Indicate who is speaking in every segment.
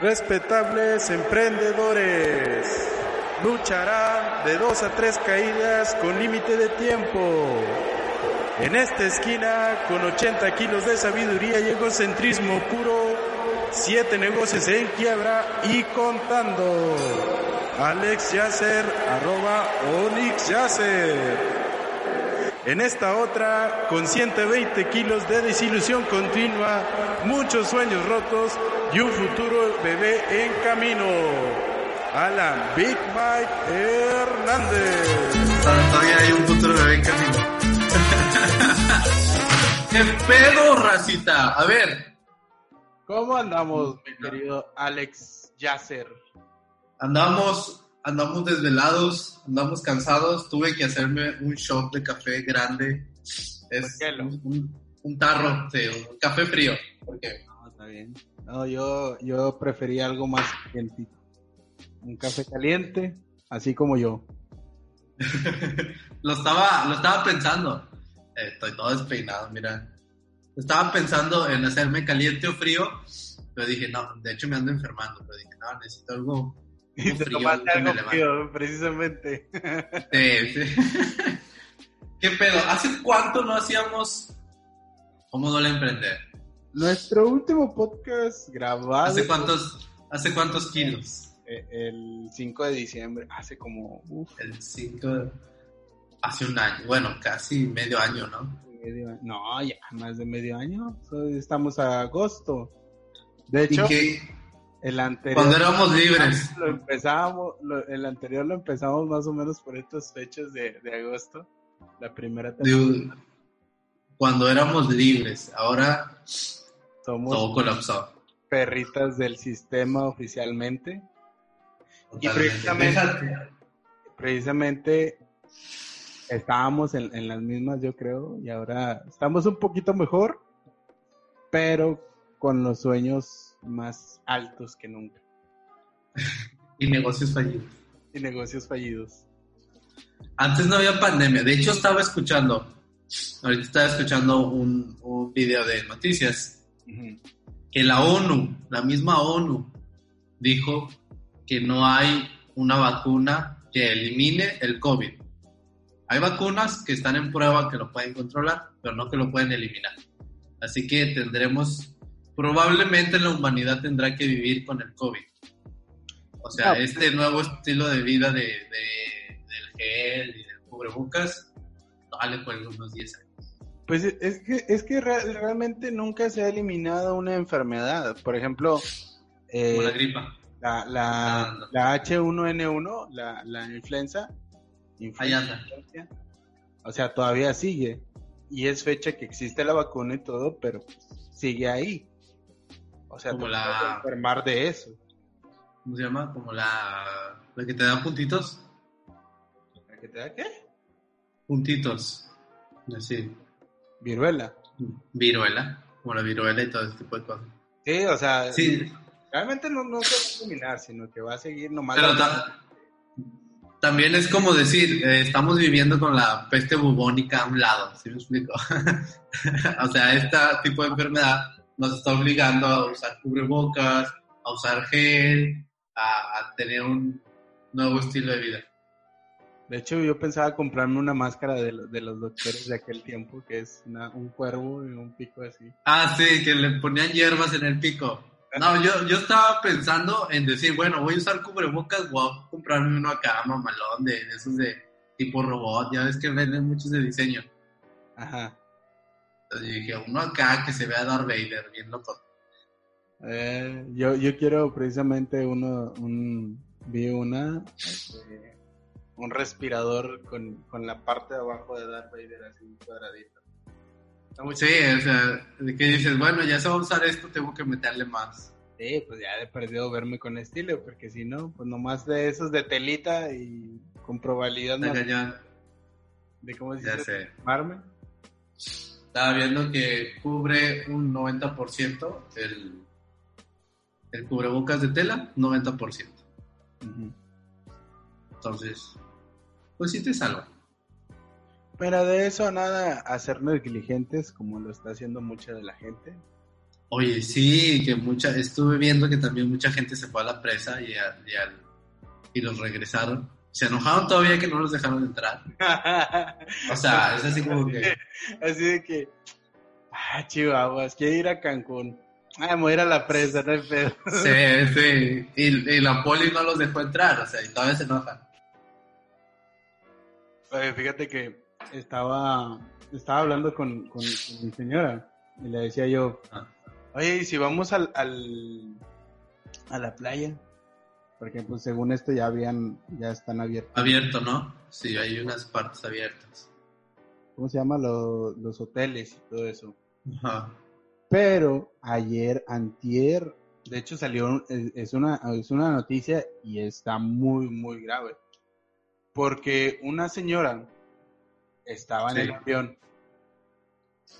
Speaker 1: Respetables emprendedores. Lucharán de dos a tres caídas con límite de tiempo. En esta esquina, con 80 kilos de sabiduría y egocentrismo puro, siete negocios en quiebra y contando. Alex Yasser, arroba Onyx Yasser. En esta otra, con 120 kilos de desilusión continua, muchos sueños rotos y un futuro bebé en camino. Alan Big Mike Hernández.
Speaker 2: Todavía hay un futuro bebé en camino. ¿Qué pedo, racita? A ver.
Speaker 1: ¿Cómo andamos, mi querido Alex Yasser?
Speaker 2: Andamos, andamos desvelados, andamos cansados. Tuve que hacerme un shot de café grande. Es un, un, un tarro, sí, un café frío. Porque
Speaker 1: No, está bien. No, yo, yo prefería algo más calientito. Un café caliente, así como yo.
Speaker 2: lo estaba, lo estaba pensando. Eh, estoy todo despeinado, mira. Estaba pensando en hacerme caliente o frío, pero dije, no, de hecho me ando enfermando, pero dije, no, necesito algo,
Speaker 1: Y te tomaste algo frío, precisamente.
Speaker 2: Sí, sí. ¿Qué pedo? ¿Hace cuánto no hacíamos cómo duele emprender?
Speaker 1: Nuestro último podcast grabado
Speaker 2: ¿Hace cuántos, hace cuántos kilos?
Speaker 1: eh, el 5 de diciembre, hace como uf,
Speaker 2: El 5 de- Hace un año, bueno, casi medio año, ¿no?
Speaker 1: medio. No, ya más de medio año. Estamos a agosto. De
Speaker 2: Y
Speaker 1: hecho,
Speaker 2: que
Speaker 1: el anterior
Speaker 2: cuando éramos libres.
Speaker 1: lo empezamos, lo- el anterior lo empezamos más o menos por estas fechas de, de agosto. La primera temporada.
Speaker 2: cuando éramos libres, ahora
Speaker 1: Somos
Speaker 2: todo colapsó.
Speaker 1: perritas del sistema oficialmente. Y precisamente-. Precisamente estábamos en, en las mismas, yo creo, y ahora estamos un poquito mejor, pero con los sueños más altos que nunca.
Speaker 2: Y negocios fallidos.
Speaker 1: Y negocios fallidos.
Speaker 2: Antes no había pandemia. De hecho, estaba escuchando, ahorita estaba escuchando un, un video de noticias. Que la ONU, la misma ONU, dijo que no hay una vacuna que elimine el COVID. Hay vacunas que están en prueba que lo pueden controlar, pero no que lo pueden eliminar. Así que tendremos, probablemente la humanidad tendrá que vivir con el COVID. O sea, este nuevo estilo de vida de, de- del gel y del cubrebocas, vale por unos 10 años.
Speaker 1: Pues es que, es que re- realmente nunca se ha eliminado una enfermedad. Por ejemplo, eh,
Speaker 2: Como la gripa.
Speaker 1: la, la,
Speaker 2: Ah, no.
Speaker 1: la H1N1, la, la influenza,
Speaker 2: Ahí anda.
Speaker 1: influencia, o sea, todavía sigue. Y es fecha que existe la vacuna y todo, pero pues, sigue ahí. O sea,
Speaker 2: Como
Speaker 1: te
Speaker 2: la-
Speaker 1: puedes enfermar de eso.
Speaker 2: ¿Cómo se llama? Como la, la que te da puntitos.
Speaker 1: ¿Para que te da qué?
Speaker 2: Puntitos. Así.
Speaker 1: Viruela.
Speaker 2: Viruela. Como la viruela y todo ese tipo de cosas.
Speaker 1: Sí, o sea,
Speaker 2: Sí,
Speaker 1: realmente no, no se va a eliminar, sino que va a seguir nomás.
Speaker 2: pero ta- también es como decir, eh, estamos viviendo con la peste bubónica a un lado, ¿sí me explico? o sea, este tipo de enfermedad nos está obligando a usar cubrebocas, a usar gel, a, a tener un nuevo estilo de vida.
Speaker 1: De hecho, yo pensaba comprarme una máscara de, de los doctores de aquel tiempo, que es una- un cuervo y un pico así.
Speaker 2: Ah, sí, que le ponían hierbas en el pico. No, yo, yo estaba pensando en decir, bueno, voy a usar cubrebocas, voy a comprarme uno acá, mamalón, de, de esos de tipo robot, ya ves que venden muchos de diseño.
Speaker 1: Ajá.
Speaker 2: Entonces yo dije, uno acá que se vea Darth Vader, bien loco.
Speaker 1: Eh, yo, yo quiero precisamente uno, un, vi una, un respirador con, con la parte de abajo de Darth Vader así cuadradito.
Speaker 2: Sí, o sea, de que dices, bueno, ya se va a usar esto, tengo que meterle más.
Speaker 1: Sí, pues ya he perdido verme con estilo, porque si no, pues nomás de esos de telita y con probabilidad más de cómo
Speaker 2: Ya
Speaker 1: dice armarme.
Speaker 2: Estaba viendo que cubre un 90% el, el cubrebocas de tela, 90%.
Speaker 1: Ujú.
Speaker 2: Entonces, pues sí te salva.
Speaker 1: Pero de eso a nada, hacer negligentes como lo está haciendo mucha de la gente.
Speaker 2: Oye, sí, que mucha, estuve viendo que también mucha gente se fue a la presa y, y, los regresaron. Se enojaron todavía que no los dejaron entrar. o sea, es así como que...
Speaker 1: Así de que, ah, chihuahuas, quiero ir a Cancún. Ah, voy a ir a la presa, no hay pedo.
Speaker 2: Sí, sí. Y, la poli no los dejó entrar, o sea, y todavía se enojan.
Speaker 1: Oye, fíjate que estaba, estaba hablando con, con, mi señora y le decía yo, oye, ¿y si vamos al, al, a la playa? Porque pues según esto ya habían, ya están abiertos.
Speaker 2: Abierto, ¿no? Sí, hay unas partes abiertas.
Speaker 1: ¿Cómo se llama? Los, los hoteles y todo eso. Ajá. Pero ayer, antier, de hecho salió, es una, es una noticia y está muy, muy grave. Porque una señora estaba en el avión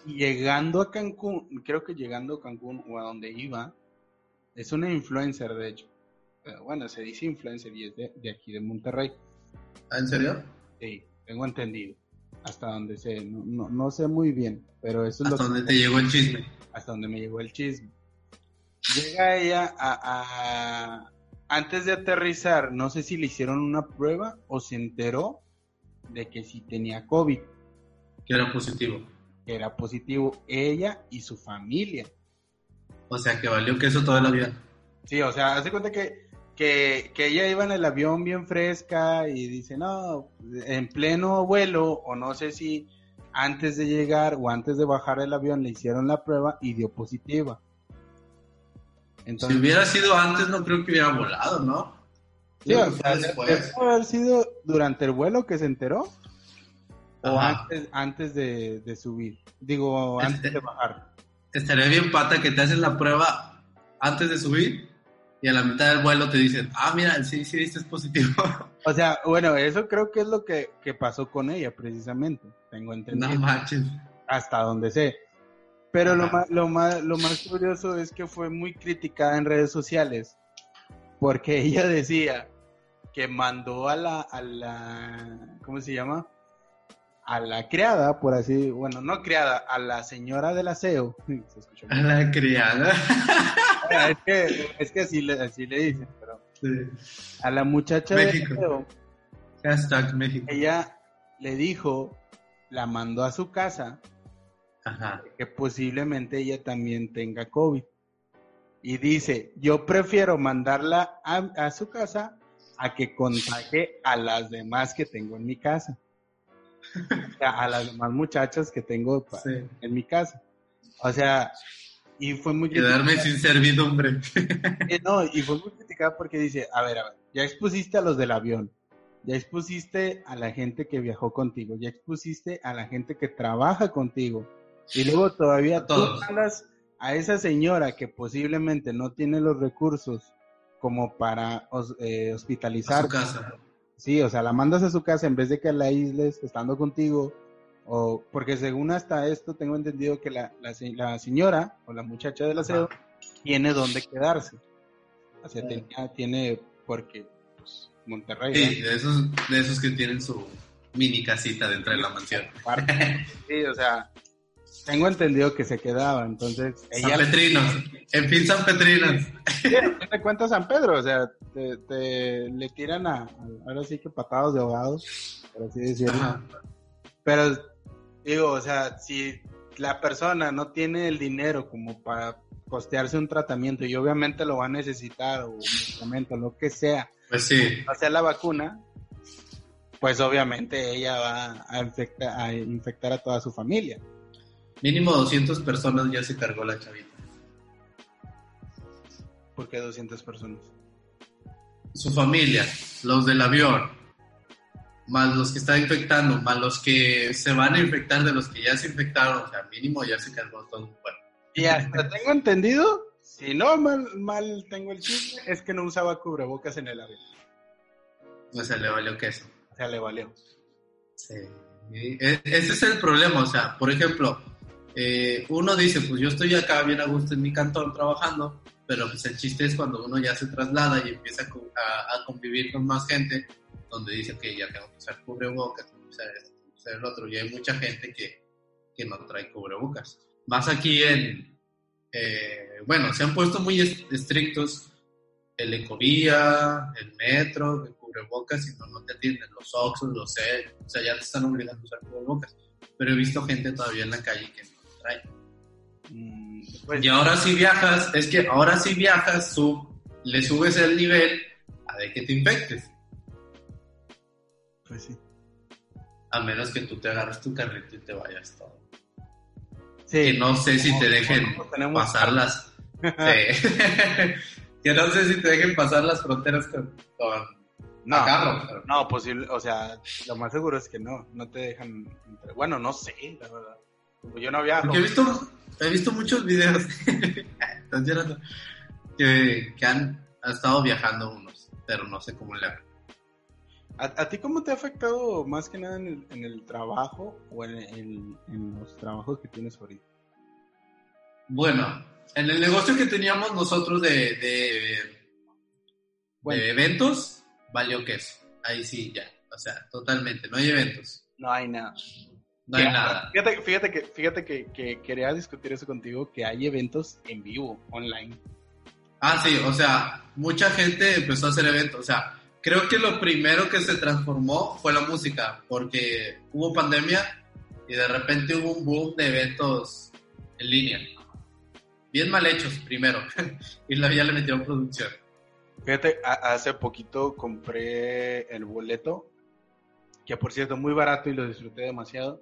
Speaker 1: llegando a Cancún, creo que llegando a Cancún o a donde iba, es una influencer de hecho. Bueno, se dice influencer y es de, aquí de Monterrey.
Speaker 2: ¿Ah, ¿En serio?
Speaker 1: Sí, tengo entendido. Hasta donde sé, no, no, sé muy bien, pero eso
Speaker 2: es ¿Hasta donde te llegó el chisme?
Speaker 1: Hasta donde me llegó el chisme. Llega ella a, antes de aterrizar, no sé si le hicieron una prueba o se enteró de que sí tenía COVID.
Speaker 2: Que era positivo.
Speaker 1: Que era positivo ella y su familia.
Speaker 2: O sea, que valió que eso toda la vida.
Speaker 1: Sí, o sea, hace cuenta que, que, que, ella iba en el avión bien fresca y dice, no, en pleno vuelo, o no sé si antes de llegar o antes de bajar el avión le hicieron la prueba y dio positiva
Speaker 2: si hubiera sido antes, no creo que hubiera volado, ¿no?
Speaker 1: Sí, o sea, ¿puede haber sido durante el vuelo que se enteró? ¿O antes, antes de, subir? Digo, antes este, de bajar.
Speaker 2: Estaría bien pata que te hacen la prueba antes de subir y a la mitad del vuelo te dicen, ah, mira, sí, sí, es positivo.
Speaker 1: O sea, bueno, eso creo que es lo que, que pasó con ella, precisamente. Tengo entendido. No manches. Hasta donde sé. Pero lo más, lo, más, lo más curioso es que fue muy criticada en redes sociales porque ella decía que mandó a la, a la, ¿cómo se llama? A la criada, por así, bueno, no criada, a la señora del aseo.
Speaker 2: a la criada.
Speaker 1: es que, es que así, le, así le dicen, pero a la muchacha del aseo.
Speaker 2: Hashtag México.
Speaker 1: Ella le dijo, la mandó a su casa que posiblemente ella también tenga COVID. Y dice, yo prefiero mandarla a, su casa a que contagie a las demás que tengo en mi casa. a las demás muchachas que tengo en mi casa. O sea, y fue muy...
Speaker 2: Quedarme sin servidumbre.
Speaker 1: no, y fue muy criticada porque dice, a ver, a ver, ya expusiste a los del avión, ya expusiste a la gente que viajó contigo, ya expusiste a la gente que trabaja contigo, y luego todavía tú mandas a esa señora que posiblemente no tiene los recursos como para eh, hospitalizar.
Speaker 2: A su casa.
Speaker 1: Sí, o sea, la mandas a su casa en vez de que la aísles estando contigo. O, porque según hasta esto tengo entendido que la, la, señora o la muchacha del aseo tiene donde quedarse. O sea, tiene, porque pues, Monterrey.
Speaker 2: Sí, de esos, de esos que tienen su mini casita dentro de la mansión.
Speaker 1: Sí, o sea, tengo entendido que se quedaba, entonces...
Speaker 2: San Petrinos, en fin San Petrinos.
Speaker 1: te cuenta San Pedro? O sea, te, le tiran a, ahora sí que patados de ahogados, por así decirlo. Pero digo, o sea, si la persona no tiene el dinero como para costearse un tratamiento y obviamente lo va a necesitar o un medicamento, lo que sea,
Speaker 2: pues sí.
Speaker 1: hacer la vacuna, pues obviamente ella va a infectar, a infectar a toda su familia.
Speaker 2: Mínimo 200 personas ya se cargó la chavita.
Speaker 1: ¿Por qué 200 personas?
Speaker 2: Su familia, los del avión, más los que están infectando, más los que se van a infectar de los que ya se infectaron, o sea, mínimo ya se cargó todo un cuerpo.
Speaker 1: Y hasta tengo entendido, si no mal, mal tengo el chisme, es que no usaba cubrebocas en el avión.
Speaker 2: O sea, le valió queso.
Speaker 1: O sea, le valió.
Speaker 2: Sí. E, ese es el problema, o sea, por ejemplo, eh, uno dice, pues yo estoy acá bien a gusto en mi cantón trabajando, pero pues el chiste es cuando uno ya se traslada y empieza a, convivir con más gente, donde dice que ya tengo que usar cubrebocas, tengo que usar esto, tengo que usar el otro, y hay mucha gente que, que no trae cubrebocas. Más aquí en, eh, bueno, se han puesto muy est- estrictos el ecovía, el metro, el cubrebocas, y no, no te atienden los oxos, los C, o sea, ya te están obligando a usar cubrebocas. Pero he visto gente todavía en la calle que trae.
Speaker 1: Mm, pues,
Speaker 2: Y ahora si viajas, es que ahora si viajas, sub, le subes el nivel a de que te infectes.
Speaker 1: pues sí.
Speaker 2: A menos que tú te agarres tu carrito y te vayas todo.
Speaker 1: Sí,
Speaker 2: Que no sé si te dejen pasar las... Que no sé si te dejen pasar las fronteras con, con
Speaker 1: No,
Speaker 2: a carro. pero-
Speaker 1: no, posible, o sea, lo más seguro es que no, no te dejan. Bueno, no sé, la verdad. Como Yo no viajo.
Speaker 2: Porque he visto, he visto muchos videos están llorando, que, que han, han estado viajando unos, pero no sé cómo le hagan.
Speaker 1: ¿A, a ti cómo te ha afectado más que nada en el, en el trabajo o en, los trabajos que tienes ahorita?
Speaker 2: Bueno, en el negocio que teníamos nosotros de, de,
Speaker 1: Bueno.
Speaker 2: de eventos, valió queso. Ahí sí, ya. O sea, totalmente. No hay eventos.
Speaker 1: No hay nada.
Speaker 2: No hay nada.
Speaker 1: Fíjate, fíjate que, fíjate que, que quería discutir eso contigo, que hay eventos en vivo, online.
Speaker 2: Ah, sí, o sea, mucha gente empezó a hacer eventos. O sea, creo que lo primero que se transformó fue la música, porque hubo pandemia y de repente hubo un boom de eventos en línea. Bien mal hechos primero, y luego ya le metieron producción.
Speaker 1: Fíjate, hace poquito compré el boleto, que por cierto, muy barato y lo disfruté demasiado.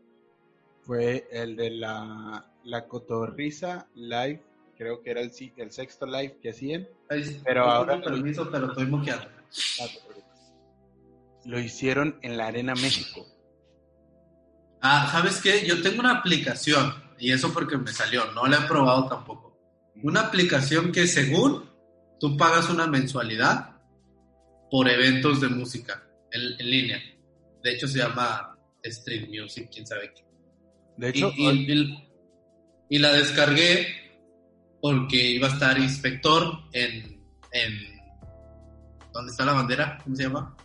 Speaker 1: Fue el de la, la Cotorrisa Live, creo que era el, si- el sexto live que hacían.
Speaker 2: Ay,
Speaker 1: Pero ahora-
Speaker 2: permiso, pero estoy
Speaker 1: preocupes. Lo hicieron en la Arena México.
Speaker 2: Ah, ¿sabes qué? Yo tengo una aplicación, y eso porque me salió, no la he probado tampoco. Una aplicación que según tú pagas una mensualidad por eventos de música en, en línea. De hecho se llama Stream Music, quién sabe qué.
Speaker 1: De
Speaker 2: Y,
Speaker 1: hecho,
Speaker 2: y- y- y la descargué porque iba a estar inspector en, en... ¿Dónde está la bandera? ¿Cómo se llama?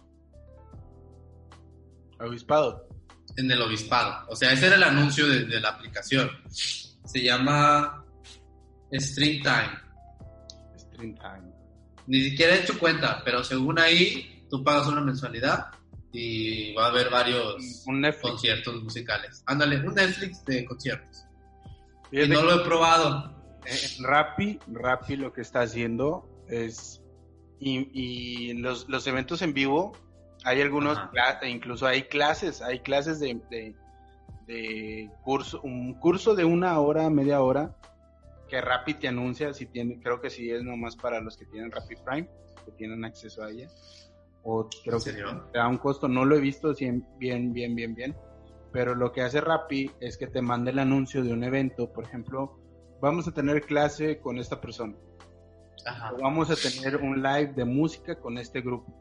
Speaker 1: Avispado.
Speaker 2: en el obispado. O sea, ese era el anuncio de, de la aplicación. Se llama Stream Time.
Speaker 1: Stream Time.
Speaker 2: Ni siquiera he hecho cuenta, pero según ahí, tú pagas una mensualidad y va a haber varios
Speaker 1: Un
Speaker 2: conciertos musicales. Ándale, un Netflix de conciertos. Y no lo he probado.
Speaker 1: Eh, Rappi, Rappi lo que está haciendo es y, y los, los eventos en vivo hay algunos
Speaker 2: Ajá.
Speaker 1: e incluso hay clases hay clases de, de, de curso un curso de una hora media hora que Rappi te anuncia si tiene creo que sí es nomás para los que tienen Rappi Prime que tienen acceso a ella o creo
Speaker 2: ¿En
Speaker 1: que te da un costo no lo he visto bien bien bien bien pero lo que hace Rappi es que te manda el anuncio de un evento por ejemplo vamos a tener clase con esta persona
Speaker 2: Ajá.
Speaker 1: o vamos a tener un live de música con este grupo.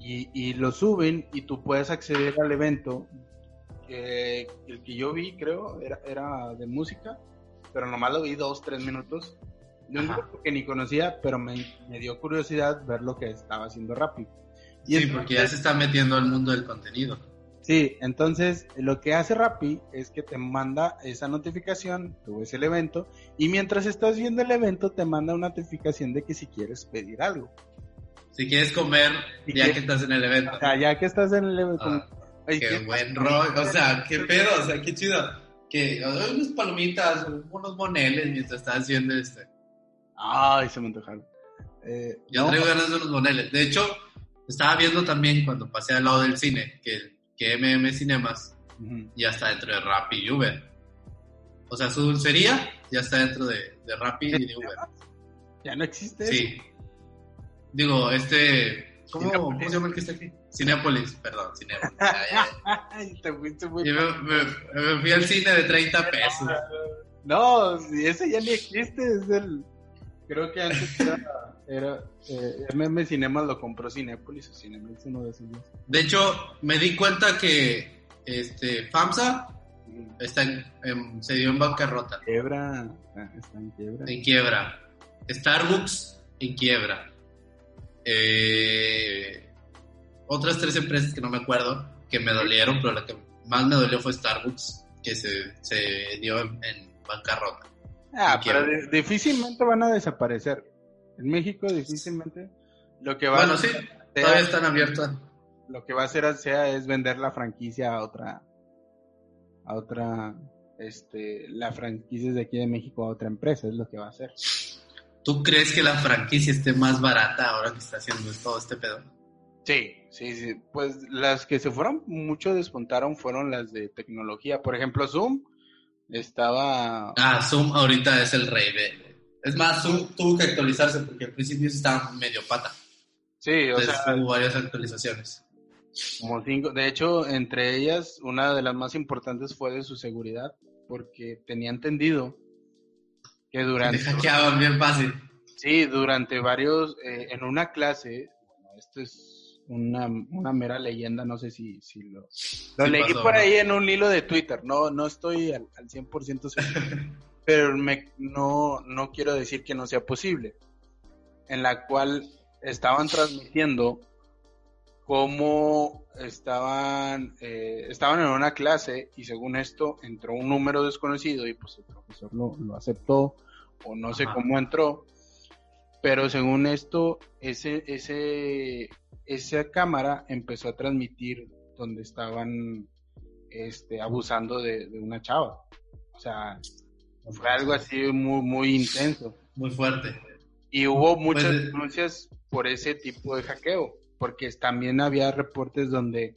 Speaker 1: Y, y lo suben y tú puedes acceder al evento. que el que yo vi, creo, era, era de música, pero nomás lo vi dos, tres minutos. De un grupo que ni conocía, pero me, me dio curiosidad ver lo que estaba haciendo. Y
Speaker 2: Sí,
Speaker 1: entonces-
Speaker 2: porque ya se está metiendo al mundo del contenido.
Speaker 1: Sí, entonces lo que hace Rappi es que te manda esa notificación, tú ves el evento, y mientras estás viendo el evento te manda una notificación de que si quieres pedir algo.
Speaker 2: Si quieres comer,
Speaker 1: Si
Speaker 2: ya
Speaker 1: quieres-
Speaker 2: que estás en el evento.
Speaker 1: O sea, ya que estás en el evento,
Speaker 2: Ah,
Speaker 1: Ay,
Speaker 2: Qué
Speaker 1: ¿qué-
Speaker 2: buen rollo, o sea, qué pedo, o sea, qué chido. Que unas palomitas, unos moneles mientras estás haciendo este.
Speaker 1: Ay, se me antojaron. Eh,
Speaker 2: Yo
Speaker 1: no,
Speaker 2: traigo ganas de unos moneles. De hecho, estaba viendo también cuando pasé al lado del cine que, que MM Cinemas ya está dentro de Rappi y Uber. O sea, su dulcería ya está dentro de, de Rappi y de Uber.
Speaker 1: Ya no existe. eso.
Speaker 2: Sí. Digo, este. ¿Cómo. ¿Cómo se llama el que está aquí? Cinépolis, perdón, Cinépolis.
Speaker 1: Te fuiste muy...
Speaker 2: Me, me- me fui al cine de 30 pesos.
Speaker 1: No, ese ya ni existe, es el... Creo que antes era... era eh, MM Cinemas lo compró Cinépolis o Cinemex, uno de esos.
Speaker 2: De hecho, me di cuenta que este, FAMSA
Speaker 1: Ujú.
Speaker 2: está en- en- se dio en bancarrota,
Speaker 1: Quiebra, ah, está en quiebra.
Speaker 2: en quiebra. Starbucks en quiebra. Eh, otras tres empresas que no me acuerdo, que me dolieron, pero la que más me dolió fue Starbucks, que se, se dio en, en bancarrota.
Speaker 1: Ah, pero difícilmente van a desaparecer. En México difícilmente. Lo que va
Speaker 2: Bueno,
Speaker 1: a
Speaker 2: sí, todavía están abiertas.
Speaker 1: lo que va a hacer sea es vender la franquicia a otra a otra este la franquicia de aquí de México a otra empresa es lo que va a hacer
Speaker 2: ¿Tú crees que la franquicia esté más barata ahora que está haciendo todo este pedo?
Speaker 1: sí sí sí pues las que se fueron mucho despuntaron fueron las de tecnología por ejemplo Zoom estaba
Speaker 2: Ah, Zoom ahorita es el rey de... Es más, Zoom tuvo que actualizarse porque al principio estaba medio pata.
Speaker 1: sí o
Speaker 2: Entonces
Speaker 1: sea
Speaker 2: hubo varias actualizaciones.
Speaker 1: como cinco de hecho entre ellas una de las más importantes fue de su seguridad porque tenía entendido que
Speaker 2: Te
Speaker 1: durante
Speaker 2: hackeaban bien fácil.
Speaker 1: Sí, durante varios, eh, en una clase, bueno, esto es una, una mera leyenda, no sé si, si lo, lo
Speaker 2: Sí
Speaker 1: leí
Speaker 2: pasó,
Speaker 1: por
Speaker 2: ¿no?
Speaker 1: ahí en un hilo de Twitter, no, no estoy al, al 100% seguro, pero me, no, no quiero decir que no sea posible, en la cual estaban transmitiendo cómo estaban, eh, estaban en una clase y según esto entró un número desconocido y pues el profesor lo, lo aceptó o no sé cómo entró, pero según esto, ese, ese, esa cámara empezó a transmitir donde estaban este, abusando de, de una chava. O sea, fue algo así muy, muy intenso.
Speaker 2: Muy fuerte.
Speaker 1: Y hubo muchas
Speaker 2: Pues, eh,
Speaker 1: denuncias por ese tipo de hackeo, porque también había reportes donde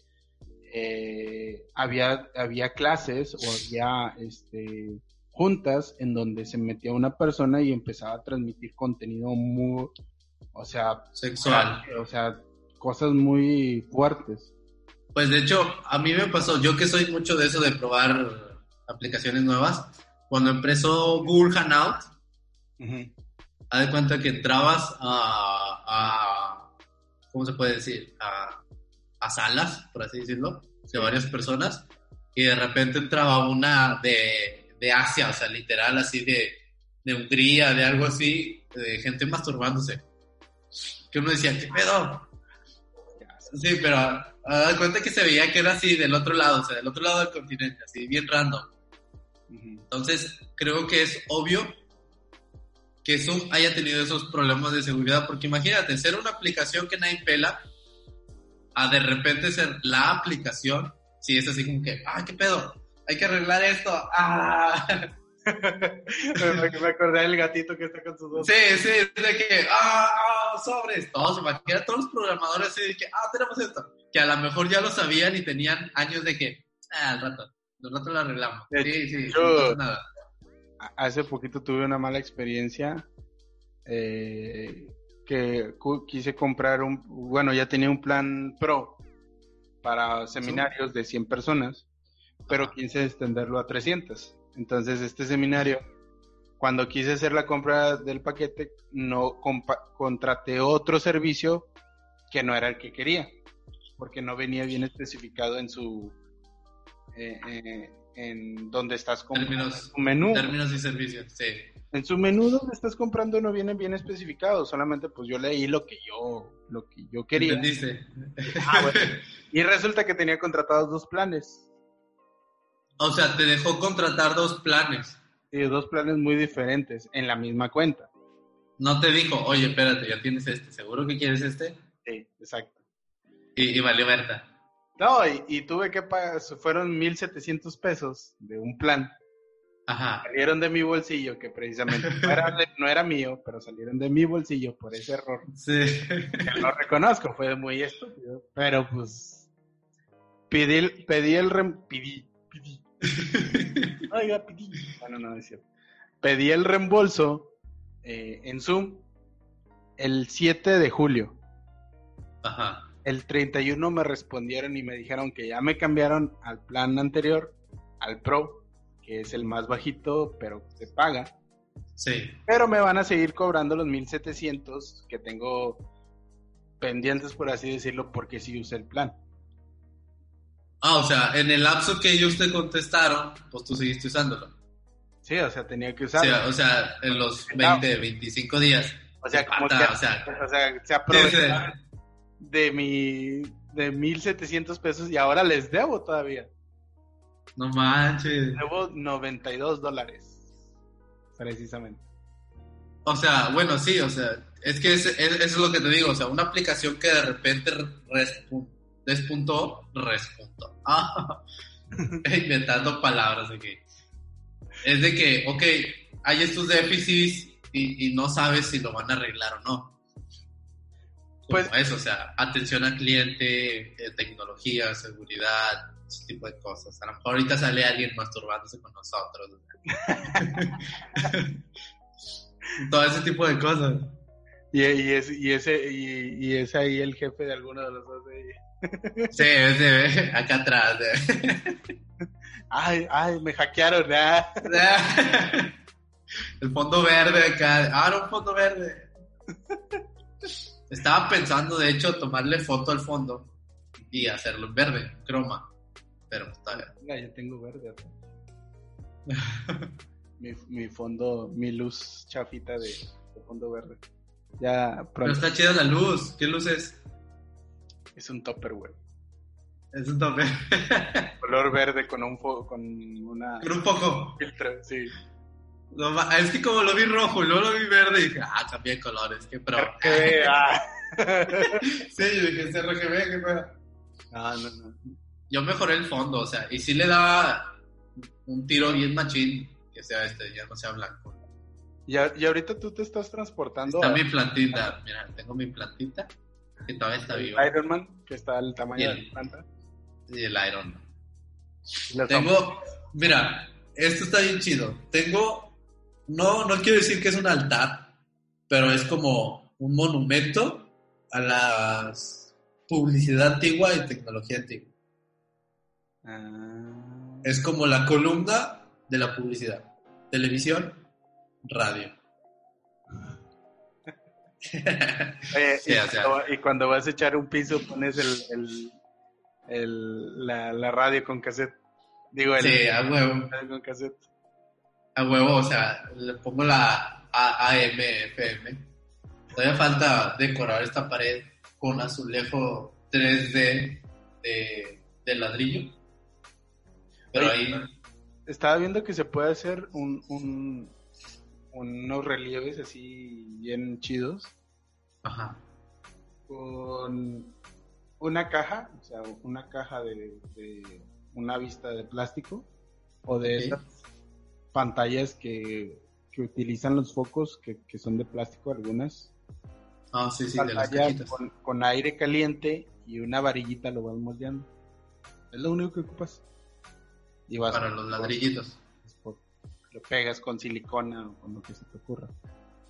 Speaker 1: eh, había, había clases o había este, juntas en donde se metía una persona y empezaba a transmitir contenido muy, o sea,
Speaker 2: Sexual.
Speaker 1: o sea, cosas muy fuertes.
Speaker 2: Pues de hecho, a mí me pasó, yo que soy mucho de eso de probar aplicaciones nuevas, cuando empezó Google Hangout, haz de cuenta que entrabas a, a ¿cómo se puede decir? A, a salas, por así decirlo, de varias personas, y de repente entraba una de, de Asia, o sea, literal, así de, de Hungría, de algo así, de gente masturbándose. Que uno decía, ¿qué pedo? Sí, pero haz de cuenta que se veía que era así del otro lado, o sea, del otro lado del continente, así bien random. Entonces, creo que es obvio que Zoom haya tenido esos problemas de seguridad, porque imagínate, ser una aplicación que nadie pela, a de repente ser la aplicación, si es así como que, ah, qué pedo, hay que arreglar esto, ah.
Speaker 1: me, me acordé del gatito que está con sus dos.
Speaker 2: Sí, sí, de que, ah, sobres, todos, imagina, todos los programadores así de que, ah, tenemos esto, que a lo mejor ya lo sabían y tenían años de que, ah, al rato, al rato lo arreglamos.
Speaker 1: De
Speaker 2: Sí, sí, no pasa nada.
Speaker 1: hace poquito tuve una mala experiencia eh, que quise comprar un, bueno, ya tenía un plan pro para seminarios de 100 personas, pero quise extenderlo a 300. Entonces, este seminario, cuando quise hacer la compra del paquete, no contraté otro servicio que no era el que quería, porque no venía bien especificado en su... eh, eh, en donde estás comprando
Speaker 2: Términos,
Speaker 1: menú.
Speaker 2: términos y servicios, sí.
Speaker 1: En su menú donde estás comprando no viene bien especificado, solamente pues yo leí lo que yo lo que yo quería.
Speaker 2: ¿Entendiste?
Speaker 1: Ah, bueno. Y resulta que tenía contratados dos planes.
Speaker 2: O sea, te dejó contratar dos planes.
Speaker 1: Y dos planes muy diferentes en la misma cuenta.
Speaker 2: No te dijo, oye, espérate, ya tienes este, ¿seguro que quieres este?
Speaker 1: Sí, exacto.
Speaker 2: Y, y valió Berta.
Speaker 1: No, y, y tuve que pagar, fueron 1700 pesos de un plan.
Speaker 2: Ajá.
Speaker 1: Salieron de mi bolsillo, que precisamente no era, no era mío, pero salieron de mi bolsillo por ese error.
Speaker 2: Sí.
Speaker 1: que lo reconozco, fue muy estúpido. Pero pues pedí el, pedí el rem, pedí, pedí. Oiga, pedí. Bueno, no es cierto. Pedí el reembolso eh, en Zoom el 7 de julio.
Speaker 2: Ajá.
Speaker 1: El 31 me respondieron y me dijeron que ya me cambiaron al plan anterior, al Pro, que es el más bajito, pero se paga.
Speaker 2: Sí.
Speaker 1: Pero me van a seguir cobrando los 1700 que tengo pendientes, por así decirlo, porque sí usé el plan.
Speaker 2: Ah, o sea, en el lapso que ellos te contestaron, pues tú seguiste usándolo.
Speaker 1: Sí, o sea, tenía que usarlo.
Speaker 2: sea, o sea, en los 20, 25 días.
Speaker 1: O sea, como
Speaker 2: Pata,
Speaker 1: que-
Speaker 2: o sea,
Speaker 1: o sea, se
Speaker 2: sí,
Speaker 1: aprovecharon
Speaker 2: sí.
Speaker 1: de mi de 1700 pesos y ahora les debo todavía.
Speaker 2: No manches.
Speaker 1: Debo 92 dólares. Precisamente.
Speaker 2: O sea, bueno, sí, o sea, es que es, es- eso es lo que te digo, o sea, una aplicación que de repente respuntó, despuntó, respuntó. Ah, inventando palabras que. Es de que, ok, hay estos déficits y, y no sabes si lo van a arreglar o no.
Speaker 1: Pues-
Speaker 2: Pues eso, o sea, atención al cliente, eh, tecnología, seguridad, ese tipo de cosas. A lo mejor ahorita sale alguien masturbándose con nosotros. Todo ese tipo de cosas.
Speaker 1: Y, y, es, y, ese, y, y es ahí el jefe de alguno de los dos. de-
Speaker 2: Sí, ese, acá atrás.
Speaker 1: Ay, ay, me hackearon. ah.
Speaker 2: El fondo verde acá. Ah, no, un fondo verde. Estaba pensando, de hecho, tomarle foto al fondo y hacerlo en verde, croma. Pero pues, todavía.
Speaker 1: Mira, yo tengo verde. mi, mi fondo, mi luz chafita de, de fondo verde. Ya
Speaker 2: Pero
Speaker 1: pronto
Speaker 2: está chida la luz. ¿Qué luz es?
Speaker 1: es un topper, güey.
Speaker 2: Es un tope.
Speaker 1: Color verde con un con una
Speaker 2: Con un poco.
Speaker 1: filtro, sí.
Speaker 2: No es que como lo vi rojo y luego lo vi verde, dije, ah, cambié colores, qué pro.
Speaker 1: RGB, ah.
Speaker 2: Sí, yo dije, es RGB, qué pro.
Speaker 1: No, no, no.
Speaker 2: Yo mejoré el fondo, o sea, y sí le daba un tiro bien machín, que sea este, ya no sea blanco.
Speaker 1: Y, a- y ahorita tú te estás transportando
Speaker 2: Está
Speaker 1: a
Speaker 2: mi plantita, mira, tengo mi plantita, que todavía está viva.
Speaker 1: Iron Man, que está al tamaño de la planta.
Speaker 2: Y el Iron Man. Tengo, mira, esto está bien chido. Tengo, no, no quiero decir que es un altar, pero es como un monumento a la publicidad antigua y tecnología antigua.
Speaker 1: Ah.
Speaker 2: Es como la columna de la publicidad. Televisión, radio.
Speaker 1: Oye,
Speaker 2: Sí,
Speaker 1: y,
Speaker 2: o sea.
Speaker 1: cuando, y cuando vas a echar un piso pones el, el, el- la, la radio con cassette. Digo, el
Speaker 2: Sí, a huevo.
Speaker 1: radio con cassette.
Speaker 2: A huevo, o sea, le pongo la A- AM, FM. Todavía falta decorar esta pared con azulejo 3D de, de ladrillo. Pero ahí,
Speaker 1: Estaba viendo que se puede hacer un, un, unos relieves así bien chidos
Speaker 2: ajá,
Speaker 1: con una caja, o sea, una caja de, de una vista de plástico o de pantallas que, que utilizan los focos que, que son de plástico algunas.
Speaker 2: Ah, sí, sí, de las
Speaker 1: con, con aire caliente y una varillita lo vas moldeando. Es lo único que ocupas. Y vas
Speaker 2: Para los ladrillitos.
Speaker 1: por- lo pegas con silicona o con lo que se te ocurra.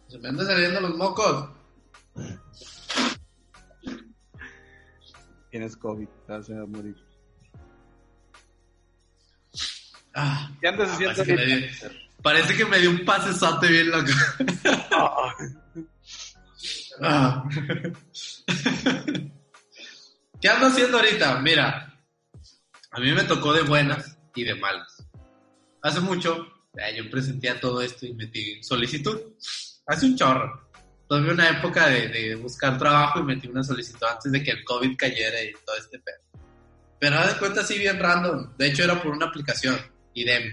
Speaker 2: Se me andan saliendo los mocos.
Speaker 1: Tienes COVID, te vas a morir.
Speaker 2: Ah,
Speaker 1: ¿Qué andas
Speaker 2: ah,
Speaker 1: haciendo
Speaker 2: parece, que dio, parece que me dio un pasesote bien loco. Ah. ¿Qué ando haciendo ahorita? Mira, a mí me tocó de buenas y de malas. Hace mucho, eh, yo presenté todo esto y metí solicitud. Hace un chorro. Tuve una época de, de buscar trabajo y metí una solicitud antes de que el COVID cayera y todo este pedo. Pero haz de cuenta así bien random. De hecho era por una aplicación, IDEM.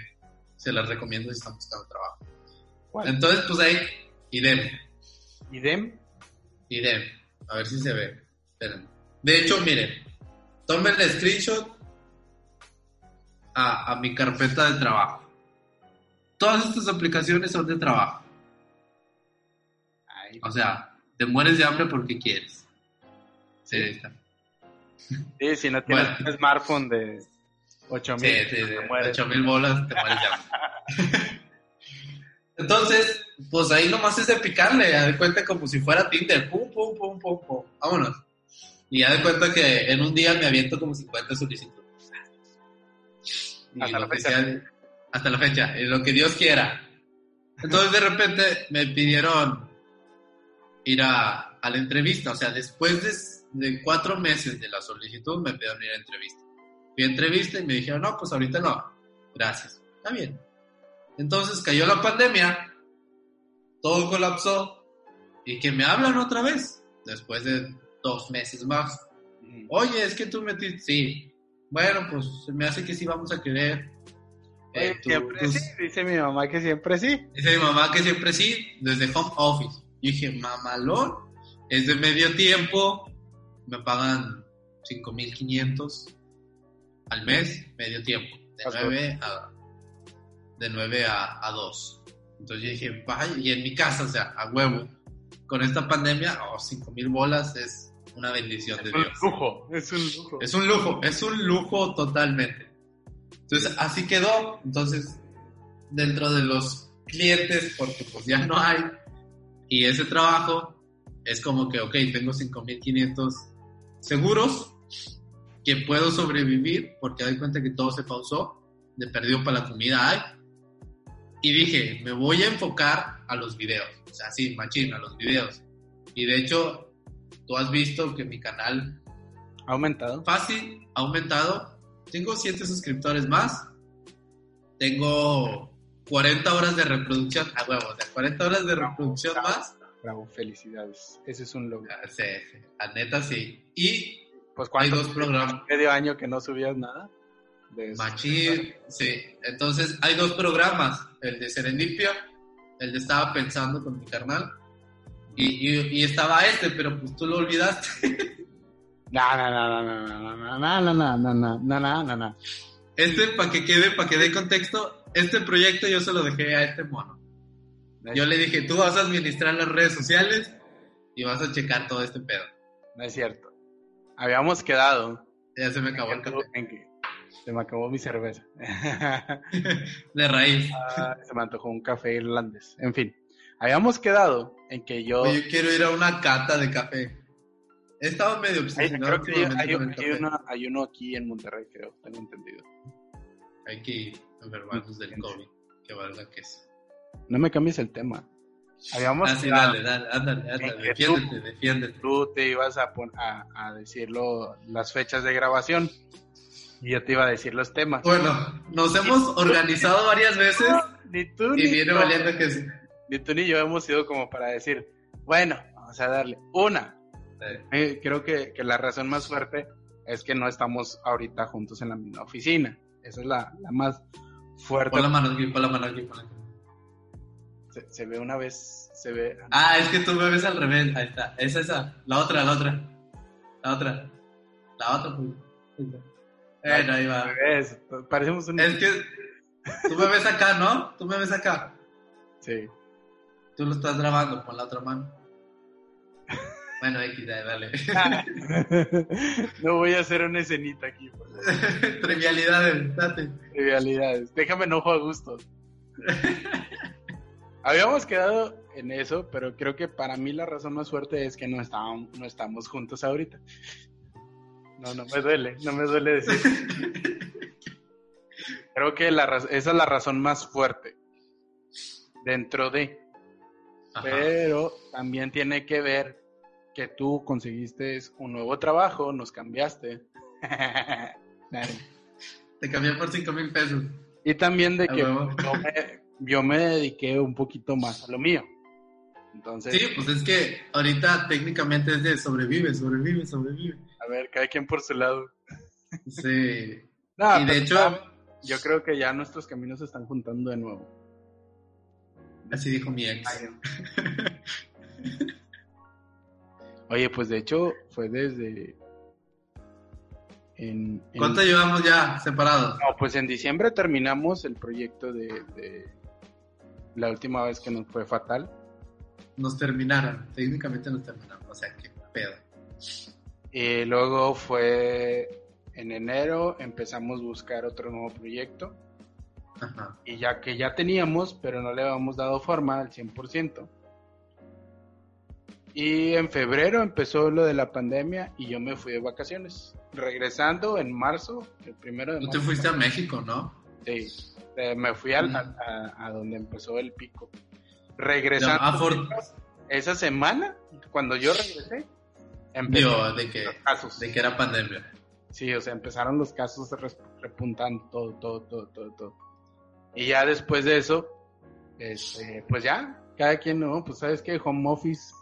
Speaker 2: Se las recomiendo si están buscando trabajo.
Speaker 1: ¿Cuál?
Speaker 2: Entonces, pues ahí, IDEM.
Speaker 1: ¿Idem?
Speaker 2: Miren, a ver si se ve. Esperen. De hecho, miren, tomen el screenshot a, a mi carpeta de trabajo. Todas estas aplicaciones son de trabajo. O sea, te mueres de hambre porque quieres. Sí, ahí está.
Speaker 1: sí, si no tienes
Speaker 2: Bueno.
Speaker 1: un smartphone de 8000,
Speaker 2: Sí, sí,
Speaker 1: te
Speaker 2: de
Speaker 1: mueres.
Speaker 2: 8 mil bolas te mueres de hambre. Entonces, pues ahí nomás es de picarle, ya de cuenta como si fuera Tinder, pum, pum, pum, pum, pum, vámonos. Y ya de cuenta que en un día me aviento como 50 solicitudes. Y
Speaker 1: Hasta la fecha.
Speaker 2: sea- hasta la fecha, y lo que Dios quiera. Entonces de repente me pidieron ir a, a la entrevista, o sea, después de, de cuatro meses de la solicitud me pidieron ir a entrevista. Fui a entrevista y me dijeron, no, pues ahorita no, gracias, está bien. Entonces cayó la pandemia, todo colapsó y que me hablan otra vez, después de dos meses más. Oye, es que tú metiste, sí. Bueno, pues se me hace que sí vamos a querer. Eh, tú-
Speaker 1: siempre
Speaker 2: tú-
Speaker 1: sí, dice mi mamá que siempre sí.
Speaker 2: Dice mi mamá que siempre sí, desde home office. Yo dije, mamalón, es de medio tiempo, me pagan 5.500 al mes, medio tiempo, de
Speaker 1: Pasó.
Speaker 2: 9 a, de 9 a, a 2. Entonces yo dije, vaya, y en mi casa, o sea, a huevo, con esta pandemia, oh, 5.000 bolas es una bendición de
Speaker 1: Es un
Speaker 2: Dios.
Speaker 1: lujo, es un lujo.
Speaker 2: Es un lujo, es un lujo totalmente. Entonces, así quedó. Entonces, dentro de los clientes, porque pues ya no hay, y ese trabajo es como que, ok, tengo 5.500 seguros que puedo sobrevivir porque doy cuenta que todo se pausó, de perdido para la comida hay. Y dije, me voy a enfocar a los videos, o sea, sí, machín, a los videos. Y de hecho, tú has visto que mi canal
Speaker 1: ¿Ha aumentado?
Speaker 2: fácil, ha aumentado. Tengo 7 suscriptores más. Tengo 40 horas de reproducción. A huevo, o sea, 40 horas de reproducción más.
Speaker 1: Bravo, felicidades. Ese es un logro.
Speaker 2: Ah, Sí, sí, la neta sí. Y
Speaker 1: Pues
Speaker 2: hay dos programas.
Speaker 1: medio año que no subías nada. De.
Speaker 2: Machín, sí. Entonces hay dos programas. El de Serendipia, el de Estaba Pensando con mi carnal. Y, y, y estaba este, pero pues tú lo olvidaste.
Speaker 1: No, no, no, no, no, no, no, no, no, no, no, no, no, no, no.
Speaker 2: Este, para que quede, para que dé contexto, este proyecto yo se lo dejé a este mono. Yo le dije, tú vas a administrar las redes sociales y vas a checar todo este pedo.
Speaker 1: No es cierto. Habíamos quedado
Speaker 2: Ya se me acabó el café.
Speaker 1: en que se me acabó mi cerveza.
Speaker 2: De raíz.
Speaker 1: Ah, se me antojó un café irlandés. En fin, habíamos quedado en que yo...
Speaker 2: Yo quiero ir a una cata de café. He estado medio
Speaker 1: Hay,
Speaker 2: obsesionado
Speaker 1: creo que hay, hay- hay uno, hay uno aquí en Monterrey, creo, tengo entendido.
Speaker 2: Hay que enfermarnos del COVID. Que valga que es.
Speaker 1: No me cambies el tema. Habíamos
Speaker 2: Ah, sí, dale, dale, ándale, ándale.
Speaker 1: Que tú-
Speaker 2: Defiéndete, defiéndete.
Speaker 1: tú te ibas a, pon- a, a decirlo las fechas de grabación y yo te iba a decir los temas.
Speaker 2: Bueno, nos hemos organizado varias veces
Speaker 1: Ni tú
Speaker 2: y
Speaker 1: ni
Speaker 2: viene
Speaker 1: yo,
Speaker 2: valiendo que sí.
Speaker 1: ni tú ni yo hemos sido como para decir, bueno, vamos a darle una.
Speaker 2: Eh,
Speaker 1: Eh, creo que, que la razón más fuerte es que no estamos ahorita juntos en la misma oficina. Esa es la, la más fuerte.
Speaker 2: Pon la mano aquí, pon la mano aquí, pon la mano.
Speaker 1: Se, se ve una vez, se ve...
Speaker 2: Ah, es que tú me ves al revés. Ahí está. Es esa. La otra, la otra. La otra. La otra, pues. Ahí está. Bueno, ahí va.
Speaker 1: Es, parecemos un...
Speaker 2: Es que tú me ves acá, ¿no? Tú me ves acá.
Speaker 1: Sí.
Speaker 2: Tú lo estás grabando con la otra mano. Bueno, X, dale,
Speaker 1: no voy a hacer una escenita aquí, por favor.
Speaker 2: Trivialidades, date.
Speaker 1: Trivialidades. Déjame enojo a gusto. Habíamos quedado en eso, pero creo que para mí la razón más fuerte es que no, estábamos, no estamos juntos ahorita. No, no me duele, no me duele decir. Creo que la, esa es la razón más fuerte dentro de.
Speaker 2: Ajá.
Speaker 1: Pero también tiene que ver que tú conseguiste un nuevo trabajo, nos cambiaste.
Speaker 2: Te cambié por 5 mil pesos.
Speaker 1: Y también de que yo me, yo me dediqué un poquito más a lo mío. Entonces,
Speaker 2: Sí, pues es que ahorita técnicamente es de sobrevive, sobrevive, sobrevive.
Speaker 1: a ver, cada quien por su lado.
Speaker 2: Sí.
Speaker 1: No,
Speaker 2: y de hecho,
Speaker 1: ya- yo creo que ya nuestros caminos se están juntando de nuevo.
Speaker 2: así dijo mi ex.
Speaker 1: Oye, pues de hecho fue desde... En, en-
Speaker 2: ¿Cuánto llevamos ya separados?
Speaker 1: No, pues en diciembre terminamos el proyecto de, de la última vez que nos fue fatal.
Speaker 2: Nos terminaron, técnicamente nos terminaron. O sea, qué pedo.
Speaker 1: Y luego fue en enero, empezamos a buscar otro nuevo proyecto.
Speaker 2: Ajá.
Speaker 1: Y ya que ya teníamos, pero no le habíamos dado forma al 100%. Y en febrero empezó lo de la pandemia y yo me fui de vacaciones. Regresando en marzo, el primero de
Speaker 2: Tú
Speaker 1: marzo.
Speaker 2: te fuiste a México, ¿no?
Speaker 1: Sí, eh, me fui al- a, a- a donde empezó el pico. Regresando
Speaker 2: For-
Speaker 1: esa semana, cuando yo regresé, empezó
Speaker 2: Digo, de que,
Speaker 1: los casos.
Speaker 2: de que era pandemia.
Speaker 1: Sí, o sea, empezaron los casos repuntando, todo, todo, todo, todo, todo. Y ya después de eso, este, pues ya, cada quien, no, pues sabes que home office,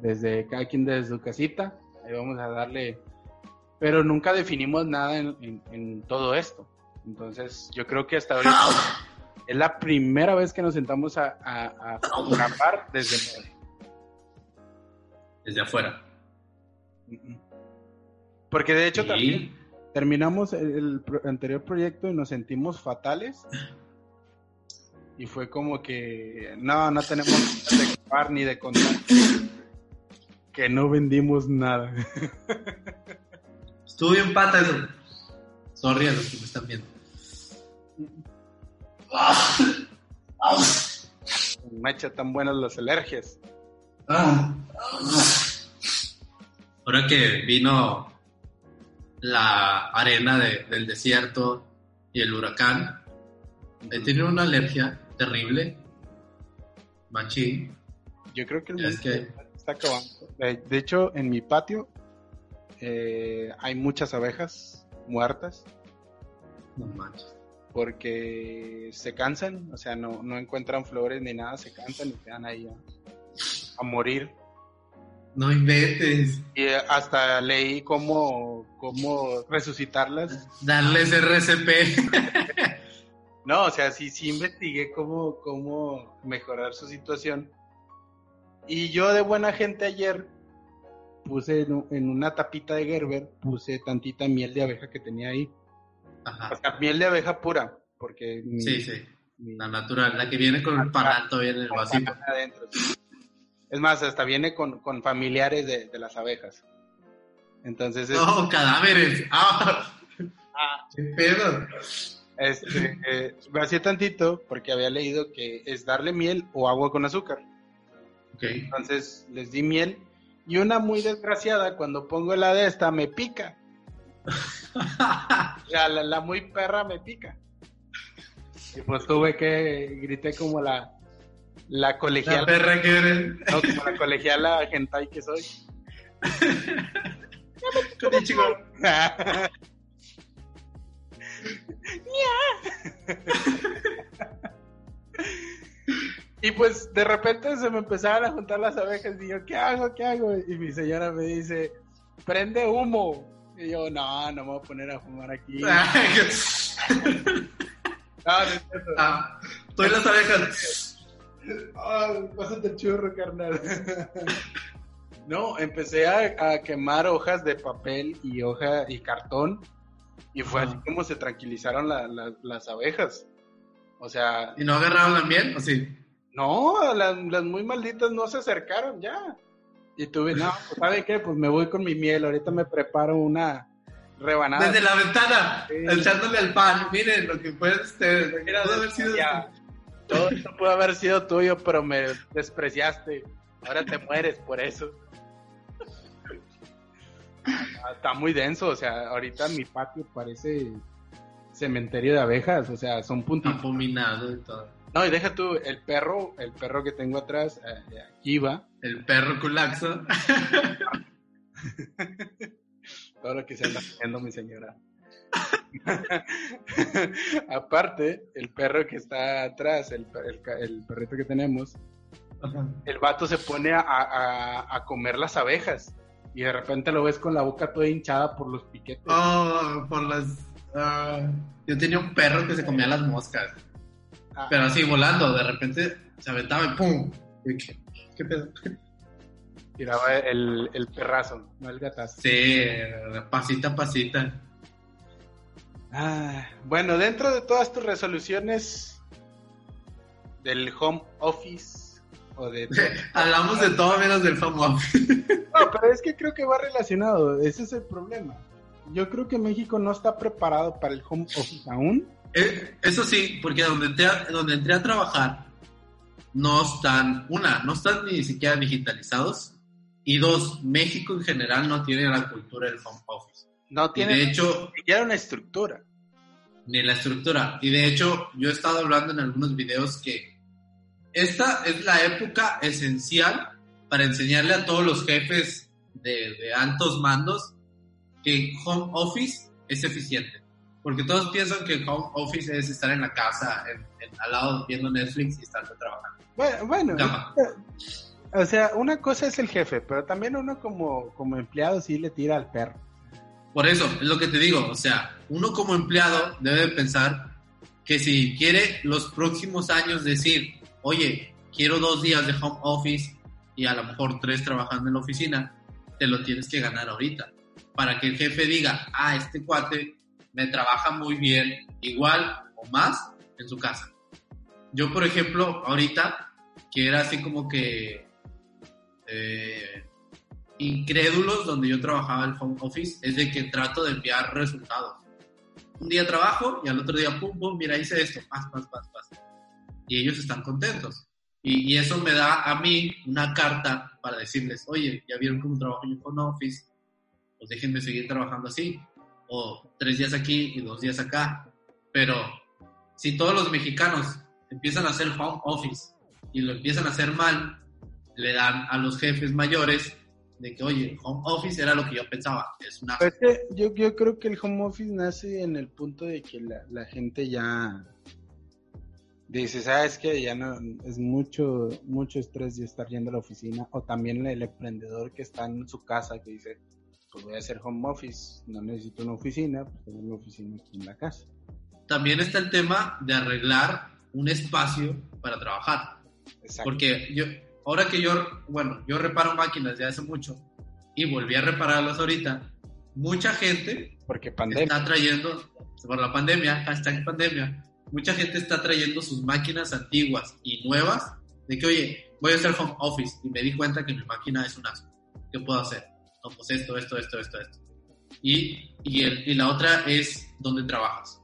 Speaker 1: desde cada quien desde su casita, ahí vamos a darle, pero nunca definimos nada en, en- en todo esto. Entonces, yo creo que hasta ahorita es la primera vez que nos sentamos a, a, a desde.
Speaker 2: Desde afuera.
Speaker 1: Porque de hecho también terminamos el, anterior proyecto y nos sentimos fatales. Y fue como que no, no tenemos de grabar ni de contar que no vendimos nada.
Speaker 2: Estuvo bien pata eso. Sorry a los que me están viendo.
Speaker 1: Macha, tan buenas las alergias.
Speaker 2: Ahora que vino la arena de- del desierto y el huracán, he tenido una alergia terrible. Machín.
Speaker 1: Yo creo que el
Speaker 2: Es que-
Speaker 1: está acabando. De, de hecho, en mi patio eh, hay muchas abejas muertas
Speaker 2: No manches.
Speaker 1: porque se cansan, o sea, no, no encuentran flores ni nada, se cansan y quedan ahí a, a morir.
Speaker 2: No inventes.
Speaker 1: Y eh, hasta leí cómo, cómo resucitarlas.
Speaker 2: Darles RCP.
Speaker 1: No, o sea, sí, sí investigué cómo, cómo mejorar su situación. Y yo de buena gente ayer puse en, un- en una tapita de Gerber, puse tantita miel de abeja que tenía ahí. O
Speaker 2: Ajá.
Speaker 1: sea, miel de abeja pura, porque mi-
Speaker 2: Sí, sí.
Speaker 1: mi-
Speaker 2: La natural, la que viene con el panal todavía en el vasito.
Speaker 1: adentro. sí. Es más, hasta viene con, con familiares de, de las abejas. Entonces, es-
Speaker 2: No, cadáveres. Ah, qué pedo.
Speaker 1: este, eh, me hacía tantito porque había leído que es darle miel o agua con azúcar. Entonces les di miel y una muy desgraciada cuando pongo la de esta me pica. O sea, la, la muy perra me pica. Y pues tuve que grité como la la
Speaker 2: La
Speaker 1: colegiala,
Speaker 2: perra que eres.
Speaker 1: no, como la colegiala hentai que soy.
Speaker 2: Konnichiwa.
Speaker 1: Y pues de repente se me empezaron a juntar las abejas y yo, ¿qué hago? ¿Qué hago? Y mi señora me dice, prende humo. Y yo, no, no me voy a poner a fumar aquí. No, no es cierto.
Speaker 2: Ah, Estoy las abejas.
Speaker 1: Ah, pásate el churro, carnal. No, empecé a, a quemar hojas de papel y hoja y cartón. Y fue así como se tranquilizaron la- la- las abejas. O sea,
Speaker 2: ¿Y no agarraron la miel? ¿O sí?
Speaker 1: No, las, las muy malditas no se acercaron ya. Y tuve, no, pues, ¿sabe qué? Pues me voy con mi miel. Ahorita me preparo una rebanada.
Speaker 2: Desde la ventana,
Speaker 1: Sí.
Speaker 2: echándole al pan. Miren lo que fue este. Haber sido.
Speaker 1: ya, todo esto pudo haber sido tuyo, pero me despreciaste. Ahora te mueres por eso. Ah, Está muy denso, o sea, ahorita mi patio parece cementerio de abejas, o sea, son puntitos.
Speaker 2: Apominado y todo.
Speaker 1: No, y deja tú, el perro, el perro que tengo atrás, eh, aquí va,
Speaker 2: El perro culaxo.
Speaker 1: todo lo que se anda haciendo mi señora. Aparte, el perro que está atrás, el, el perrito que tenemos, el vato se pone a, a- a comer las abejas y de repente lo ves con la boca toda hinchada por los piquetes.
Speaker 2: Oh, por las. ah, yo tenía un perro que se comía las moscas.
Speaker 1: Ah,
Speaker 2: Pero así volando, de repente se aventaba y ¡pum! Y ¿Qué, qué pedo?
Speaker 1: tiraba el, el perrazo, no el gatazo.
Speaker 2: Sí, pasita a pasita.
Speaker 1: Ah, bueno, dentro de todas tus resoluciones del home office o de...
Speaker 2: Hablamos de todo menos del home office.
Speaker 1: No, pero es que creo que va relacionado, ese es el problema. Yo creo que México no está preparado para el home office aún.
Speaker 2: Eh, Eso sí, porque donde entré, a, donde entré a trabajar no están, una, no están ni siquiera digitalizados y dos, México en general no tiene la cultura del home office.
Speaker 1: No
Speaker 2: Y
Speaker 1: tiene
Speaker 2: de hecho,
Speaker 1: ni siquiera una estructura.
Speaker 2: ni la estructura. Y de hecho, yo he estado hablando en algunos videos que esta es la época esencial para enseñarle a todos los jefes de, de altos mandos que home office es eficiente. Porque todos piensan que home office es estar en la casa, en- en- al lado viendo Netflix y estar trabajando.
Speaker 1: Bueno, bueno,
Speaker 2: Cama.
Speaker 1: o sea, una cosa es el jefe, pero también uno como, como empleado sí le tira al perro.
Speaker 2: Por eso, es lo que te digo, o sea, uno como empleado debe pensar que si quiere los próximos años decir, oye, quiero dos días de home office y a lo mejor tres trabajando en la oficina, te lo tienes que ganar ahorita. Para que el jefe diga, ah, este cuate me trabaja muy bien, igual o más en su casa. Yo, por ejemplo, ahorita, que era así como que eh, incrédulos donde yo trabajaba en home office, es de que trato de enviar resultados. Un día trabajo y al otro día, pum, pum, mira, hice esto, paz, paz, paz, paz. Y ellos están contentos. Y, eso me da a mí una carta para decirles, oye, ya vieron cómo trabajo en home office, pues dejen de seguir trabajando así. O tres días aquí y dos días acá. Pero si todos los mexicanos empiezan a hacer home office y lo empiezan a hacer mal, le dan a los jefes mayores de que, oye, home office era lo que yo pensaba, es una...
Speaker 1: Pues que yo, yo creo que el home office nace en el punto de que la, la gente ya dice, sabes que ya no, es mucho, mucho estrés de estar yendo a la oficina, o también el emprendedor que está en su casa que dice, pues voy a hacer home office, no necesito una oficina, pues tengo una oficina aquí en la casa.
Speaker 2: También está el tema de arreglar un espacio para trabajar. Exacto. Porque yo, ahora que yo, bueno, yo reparo máquinas ya hace mucho y volví a repararlas ahorita, mucha gente
Speaker 1: porque pandemia.
Speaker 2: está trayendo, por la pandemia, hashtag pandemia, mucha gente está trayendo sus máquinas antiguas y nuevas de que, oye, voy a hacer home office y me di cuenta que mi máquina es un asco. ¿Qué puedo hacer? No, pues esto, esto, esto, esto, esto. Y, y, el, y la otra es dónde trabajas.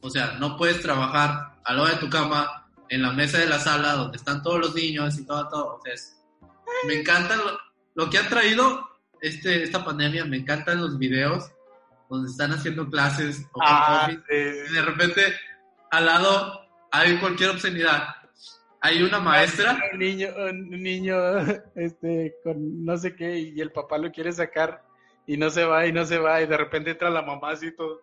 Speaker 2: O sea, no puedes trabajar al lado de tu cama en la mesa de la sala donde están todos los niños y todo, todo. O sea, me encanta lo, lo, que ha traído este, esta pandemia, me encantan los videos donde están haciendo clases o
Speaker 1: ah,
Speaker 2: sí. y de repente al lado hay cualquier obscenidad. Hay una maestra.
Speaker 1: Un niño, un niño este, con no sé qué y el papá lo quiere sacar y no se va y no se va y de repente entra la mamá así todo.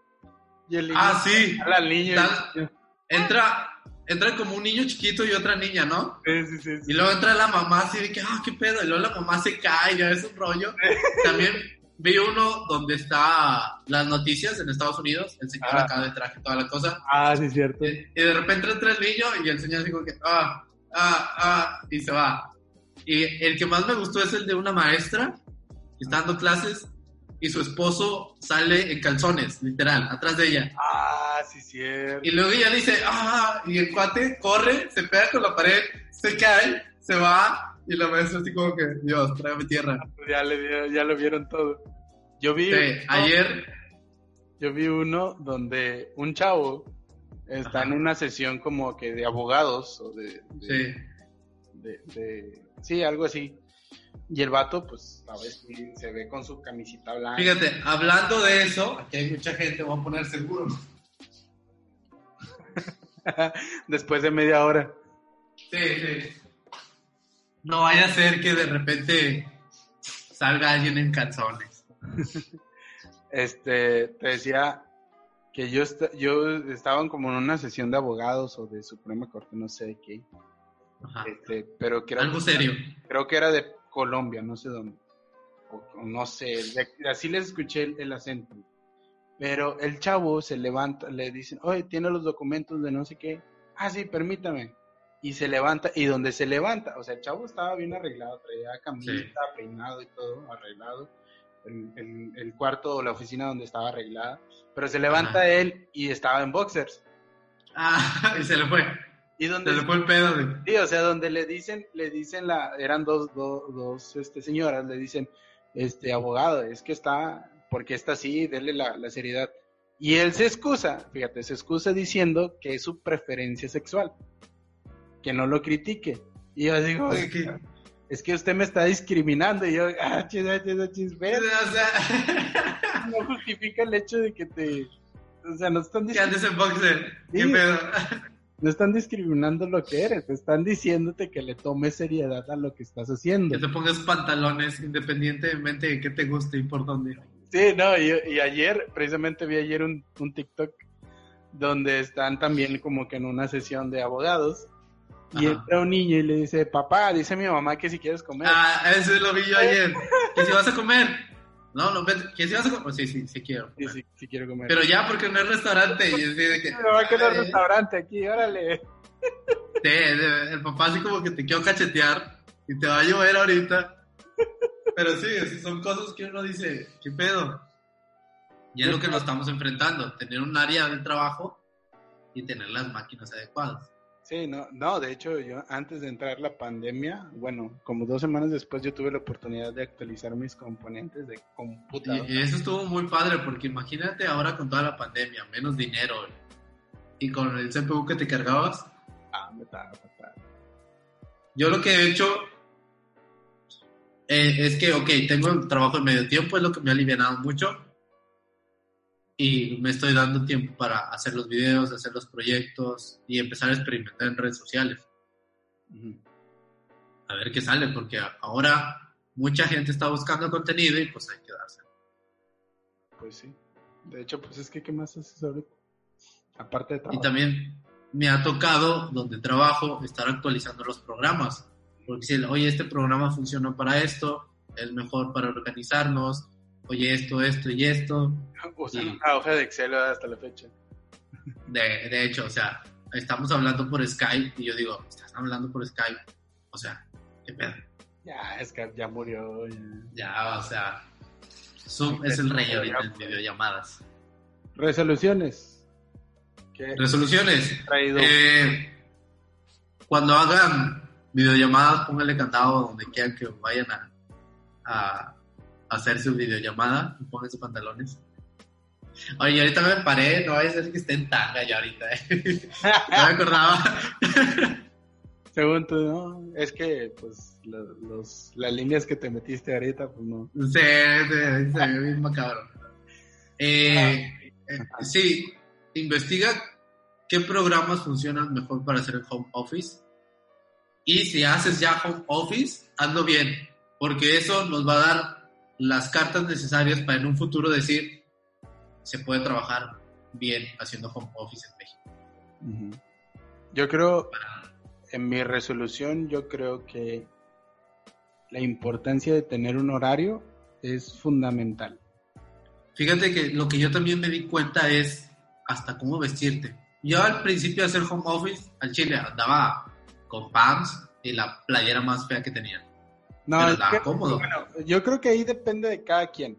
Speaker 1: Y el niño,
Speaker 2: ah, sí.
Speaker 1: Al niño.
Speaker 2: Tal, entra, entra como un niño chiquito y otra niña, ¿no?
Speaker 1: Sí, sí, sí, sí.
Speaker 2: Y luego entra la mamá así de que, ah, qué pedo, y luego la mamá se cae, ya es un rollo. También vi uno donde está las noticias en Estados Unidos, el señor ah. acá de traje toda la cosa.
Speaker 1: Ah, sí, cierto.
Speaker 2: Y, y, de repente entra el niño y el señor dijo que, ah, ah, ah, y se va. Y el que más me gustó es el de una maestra que está dando clases y su esposo sale en calzones, literal, atrás de ella.
Speaker 1: Ah, sí, cierto.
Speaker 2: Y luego ella dice, ah, y el cuate corre, se pega con la pared, se cae, se va, y la maestra así como que, Dios, trágame tierra.
Speaker 1: Ya, le, ya lo vieron todo. Yo vi...
Speaker 2: Sí, uno, ayer...
Speaker 1: Yo vi uno donde un chavo está Ajá. en una sesión como que de abogados, o de... de
Speaker 2: sí.
Speaker 1: De, de, sí, algo así. Y el vato, pues, a ver si se ve con su camisita blanca.
Speaker 2: Fíjate, hablando de eso, aquí hay mucha gente, voy a poner seguro.
Speaker 1: Después de media hora.
Speaker 2: Sí, sí. No vaya a ser que de repente salga alguien en calzones.
Speaker 1: este, te decía que yo, est yo estaba como en una sesión de abogados o de Suprema Corte, no sé de qué.
Speaker 2: Ajá.
Speaker 1: Este, pero que era,
Speaker 2: Algo serio.
Speaker 1: Creo que era de Colombia, no sé dónde. O no sé, de, así les escuché el, el, acento. Pero el chavo se levanta, le dicen, oye, tiene los documentos de no sé qué. Ah, sí, permítame. Y se levanta, y donde se levanta, o sea, el chavo estaba bien arreglado, traía camisa, sí. peinado y todo, arreglado. El, el, el, cuarto o la oficina donde estaba arreglada. Pero se levanta Ajá. él y estaba en boxers.
Speaker 2: Ah, y se le fue.
Speaker 1: Y donde
Speaker 2: se le fue el pedo. De...
Speaker 1: Sí, o sea, donde le dicen, le dicen la, eran dos, dos, dos este, señoras, le dicen, este, abogado, es que está, porque está así, denle la, la seriedad. Y él se excusa, fíjate, se excusa diciendo que es su preferencia sexual, que no lo critique. Y yo digo, es que, es que usted me está discriminando. Y yo, ah, chis, chis, chis,
Speaker 2: o sea...
Speaker 1: no justifica el hecho de que te, o sea, no están
Speaker 2: Que andes en boxer, qué pedo.
Speaker 1: No están discriminando lo que eres, están diciéndote que le tomes seriedad a lo que estás haciendo.
Speaker 2: Que te pongas pantalones independientemente de qué te guste y por dónde.
Speaker 1: Sí, no, y, y ayer, precisamente vi ayer un, un, TikTok donde están también como que en una sesión de abogados y Ajá. entra un niño y le dice, papá, dice mi mamá que si quieres comer.
Speaker 2: Ah, eso lo vi yo ayer. que si vas a comer. No, no, ¿qué si vas a comer? Sí, sí, sí quiero.
Speaker 1: Sí, sí, sí quiero comer.
Speaker 2: Pero ya, porque no es restaurante. Y así de que,
Speaker 1: va a quedar
Speaker 2: Ay.
Speaker 1: restaurante aquí, órale.
Speaker 2: Sí, el papá así como que te quiero cachetear y te va a llover ahorita. Pero sí, son cosas que uno dice, ¿qué pedo? Y es lo que nos estamos enfrentando, tener un área de trabajo y tener las máquinas adecuadas.
Speaker 1: Sí, no, no, de hecho, yo antes de entrar la pandemia, bueno, como dos semanas después yo tuve la oportunidad de actualizar mis componentes de computador.
Speaker 2: Y, y eso estuvo muy padre porque imagínate ahora con toda la pandemia, menos dinero y con el CPU que te cargabas.
Speaker 1: Ah, me estaba.
Speaker 2: Yo lo que he hecho eh, es que, ok, tengo el trabajo en medio tiempo, es lo que me ha alivianado mucho. Y me estoy dando tiempo para hacer los videos, hacer los proyectos y empezar a experimentar en redes sociales. A ver qué sale, porque ahora mucha gente está buscando contenido y pues hay que darse.
Speaker 1: Pues sí. De hecho, pues es que, ¿qué más haces ahorita? Aparte de
Speaker 2: Y
Speaker 1: trabajo.
Speaker 2: también me ha tocado, donde trabajo, estar actualizando los programas. Porque si, oye, este programa funciona para esto, es mejor para organizarnos, oye, esto, esto y esto.
Speaker 1: Usan una hoja de Excel hasta la fecha.
Speaker 2: De, de hecho, o sea, estamos hablando por Skype y yo digo, estás hablando por Skype. O sea, qué pedo.
Speaker 1: Ya, que ya murió. ya.
Speaker 2: Ya, o sea, Zoom es el rey ahorita en videollamadas.
Speaker 1: Resoluciones. ¿Qué
Speaker 2: Resoluciones. Eh, cuando hagan videollamadas, pónganle candado donde quieran que vayan a, a hacer su videollamada y pongan sus pantalones. Oye, ahorita me paré, no vaya a ser que esté en tanga ya ahorita. eh. no me acordaba.
Speaker 1: Según tú, ¿no? Es que, pues, lo- los, las líneas que te metiste ahorita, pues no.
Speaker 2: Sí, sí, ve bien macabro. Eh, eh, sí, investiga qué programas funcionan mejor para hacer el home office. Y si haces ya home office, hazlo bien, porque eso nos va a dar las cartas necesarias para en un futuro decir, se puede trabajar bien haciendo home office en México.
Speaker 1: Yo creo, en mi resolución, yo creo que la importancia de tener un horario es fundamental.
Speaker 2: Fíjate que lo que yo también me di cuenta es hasta cómo vestirte. Yo al principio de hacer home office, al chile andaba con pants y la playera más fea que tenía.
Speaker 1: No, es que-
Speaker 2: cómodo.
Speaker 1: bueno, yo creo que ahí depende de cada quien.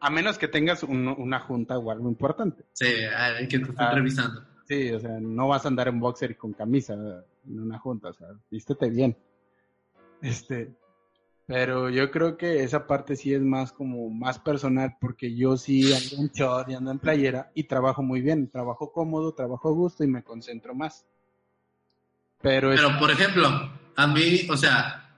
Speaker 1: A menos que tengas un- una junta o algo importante.
Speaker 2: Sí, hay que te están
Speaker 1: Ah.
Speaker 2: revisando.
Speaker 1: Sí, o sea, no vas a andar en boxer y con camisa en una junta, o sea, vístete bien. Este, pero yo creo que esa parte sí es más como más personal, porque yo sí ando en short y ando en playera y trabajo muy bien, trabajo cómodo, trabajo a gusto y me concentro más. Pero, es-
Speaker 2: Pero, por ejemplo, a mí, o sea,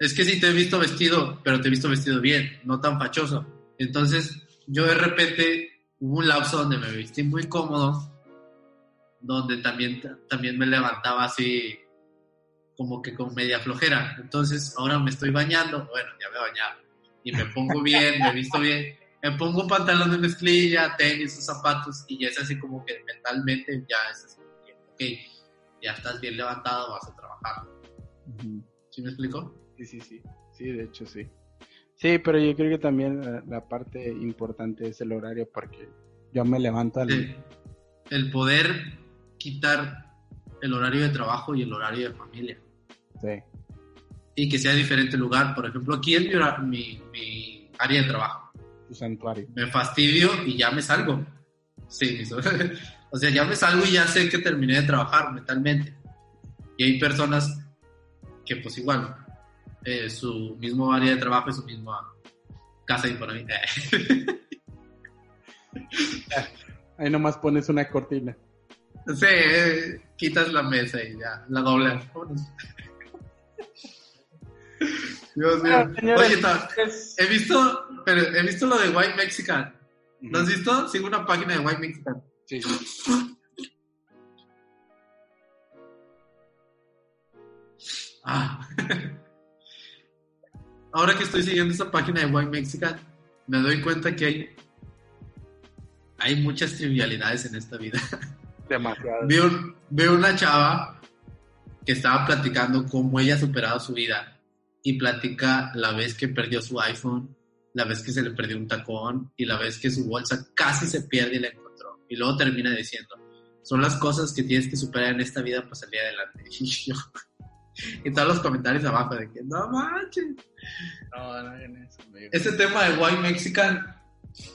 Speaker 2: es que sí te he visto vestido, pero te he visto vestido bien, no tan fachoso. Entonces, yo de repente hubo un lapso donde me vestí muy cómodo, donde también, también me levantaba así como que con media flojera. Entonces, ahora me estoy bañando, bueno, ya me he bañado, y me pongo bien, me visto bien, me pongo pantalón de mezclilla, tenis, sus zapatos, y ya es así como que mentalmente ya es así, ok, ya estás bien levantado, vas a trabajar. ¿Sí me explico?
Speaker 1: Sí, sí, sí. Sí, de hecho sí. Sí, pero yo creo que también la, la parte importante es el horario porque yo me levanto al...
Speaker 2: El, el poder quitar el horario de trabajo y el horario de familia.
Speaker 1: Sí.
Speaker 2: Y que sea diferente lugar. Por ejemplo, aquí es mi, hora- mi, mi área de trabajo.
Speaker 1: Tu santuario.
Speaker 2: Me fastidio y ya me salgo. Sí, o sea, ya me salgo y ya sé que terminé de trabajar mentalmente. Y hay personas que pues igual, eh, su mismo área de trabajo es su misma casa de Infonavit.
Speaker 1: Ahí nomás pones una cortina.
Speaker 2: Sí, eh, quitas la mesa y ya, la doblas. Dios mío. Oye, ta-
Speaker 1: es-
Speaker 2: he visto, pero he visto lo de White Mexican. ¿Lo has visto? Sigo una página de White Mexican.
Speaker 1: Sí, sí.
Speaker 2: Ah. Ahora que estoy siguiendo esa página de White Mexican, me doy cuenta que hay, hay muchas trivialidades en esta vida.
Speaker 1: Demasiado.
Speaker 2: Veo, veo una chava que estaba platicando cómo ella ha superado su vida y platica la vez que perdió su iPhone la vez que se le perdió un tacón y la vez que su bolsa casi se pierde y la encontró. Y luego termina diciendo, son las cosas que tienes que superar en esta vida para salir adelante. Y yo, y todos los comentarios abajo de que, no manches.
Speaker 1: No, no hagan eso. amigo.
Speaker 2: Este tema de White Mexican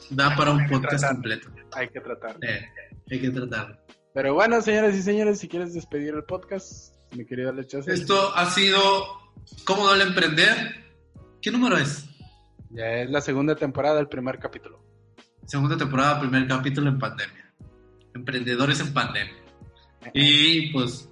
Speaker 2: da para un podcast
Speaker 1: tratar.
Speaker 2: completo.
Speaker 1: Hay que tratar.
Speaker 2: Eh, hay que tratarlo.
Speaker 1: Pero bueno, señoras y señores, si quieres despedir el podcast, mi querido Lechazo.
Speaker 2: Esto ha sido ¿Cómo duele emprender? ¿Qué número es?
Speaker 1: Ya es la segunda temporada, el primer capítulo.
Speaker 2: Segunda temporada, primer capítulo en pandemia. Emprendedores en pandemia. Y pues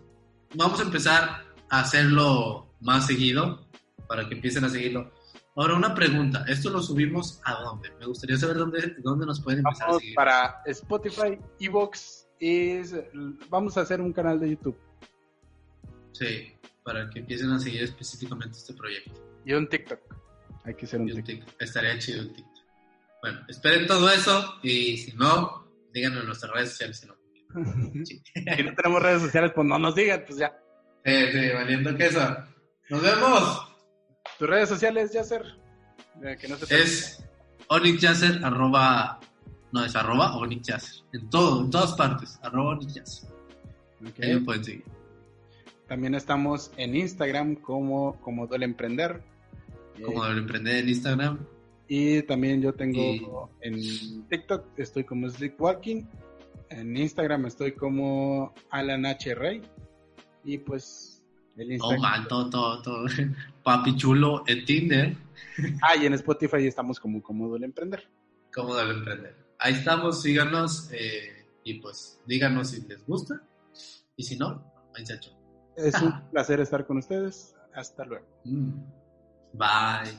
Speaker 2: vamos a empezar hacerlo más seguido para que empiecen a seguirlo. Ahora una pregunta, ¿esto lo subimos a dónde? Me gustaría saber dónde, dónde nos pueden empezar a seguir.
Speaker 1: para Spotify, Evox y vamos a hacer un canal de YouTube
Speaker 2: Sí, para que empiecen a seguir específicamente este proyecto.
Speaker 1: y un TikTok. Hay que hacer un
Speaker 2: Y un
Speaker 1: TikTok.
Speaker 2: TikTok. Estaría chido el TikTok. Bueno, esperen todo eso y si no, díganlo en nuestras redes sociales. Si no. Sí.
Speaker 1: si no tenemos redes sociales, pues no nos digan, pues ya.
Speaker 2: Sí, sí, valiendo queso. Nos vemos.
Speaker 1: Tus redes sociales, Yasser. Eh, Que no se te
Speaker 2: Es Onyx Yasser, arroba. No, es arroba Onyx Yasser. En todo, en todas partes. Arroba Onyx Yasser.
Speaker 1: olvide. Ok.
Speaker 2: Ahí me pueden seguir.
Speaker 1: También estamos en Instagram como, como Duele Emprender. Eh,
Speaker 2: Como el emprender en Instagram.
Speaker 1: y también yo tengo
Speaker 2: Y-
Speaker 1: en TikTok, estoy como Sleepwalking. En Instagram estoy como Alan H. Rey. Y pues el
Speaker 2: No,
Speaker 1: Instagram.
Speaker 2: man, todo, todo, todo. Papi chulo en Tinder.
Speaker 1: Ah, y en Spotify estamos como como Duele Emprender.
Speaker 2: Cómo debe emprender. Ahí estamos, síganos eh, y pues díganos si les gusta. Y si no, muchacho.
Speaker 1: Es un placer estar con ustedes. Hasta luego.
Speaker 2: Mm. Bye.